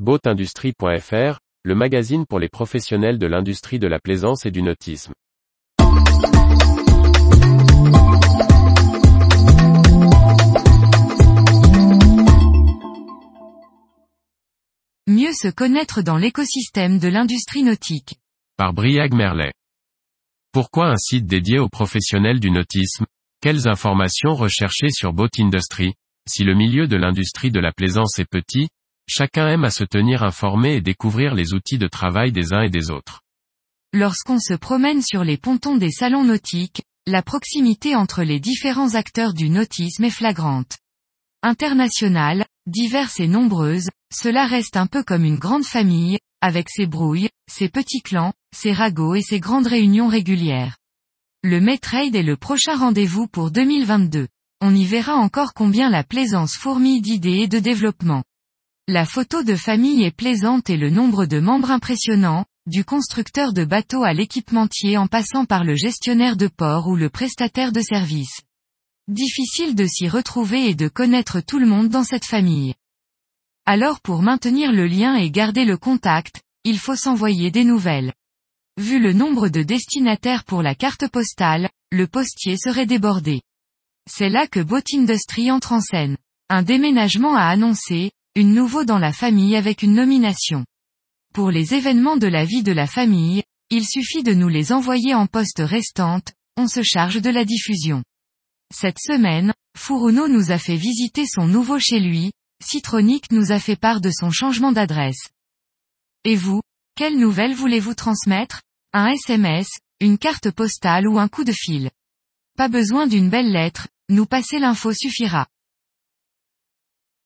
Boatindustrie.fr, le magazine pour les professionnels de l'industrie de la plaisance et du nautisme. Mieux se connaître dans l'écosystème de l'industrie nautique. Par Briag Merlet. Pourquoi un site dédié aux professionnels du nautisme? Quelles informations rechercher sur Boat Industry Si le milieu de l'industrie de la plaisance est petit, chacun aime à se tenir informé et découvrir les outils de travail des uns et des autres. Lorsqu'on se promène sur les pontons des salons nautiques, la proximité entre les différents acteurs du nautisme est flagrante. Internationale, diverse et nombreuse, cela reste un peu comme une grande famille, avec ses brouilles, ses petits clans, ses ragots et ses grandes réunions régulières. Le Metrade est le prochain rendez-vous pour 2022. On y verra encore combien la plaisance fourmille d'idées et de développement. La photo de famille est plaisante et le nombre de membres impressionnant, du constructeur de bateaux à l'équipementier en passant par le gestionnaire de port ou le prestataire de service. Difficile de s'y retrouver et de connaître tout le monde dans cette famille. Alors pour maintenir le lien et garder le contact, il faut s'envoyer des nouvelles. Vu le nombre de destinataires pour la carte postale, le postier serait débordé. C'est là que Boat Industry entre en scène. Un déménagement à annoncer, une nouveau dans la famille avec une nomination. Pour les événements de la vie de la famille, il suffit de nous les envoyer en poste restante, on se charge de la diffusion. Cette semaine, Furuno nous a fait visiter son nouveau chez lui, Citronic nous a fait part de son changement d'adresse. Et vous, quelles nouvelles voulez-vous transmettre? Un SMS, une carte postale ou un coup de fil? Pas besoin d'une belle lettre, nous passer l'info suffira.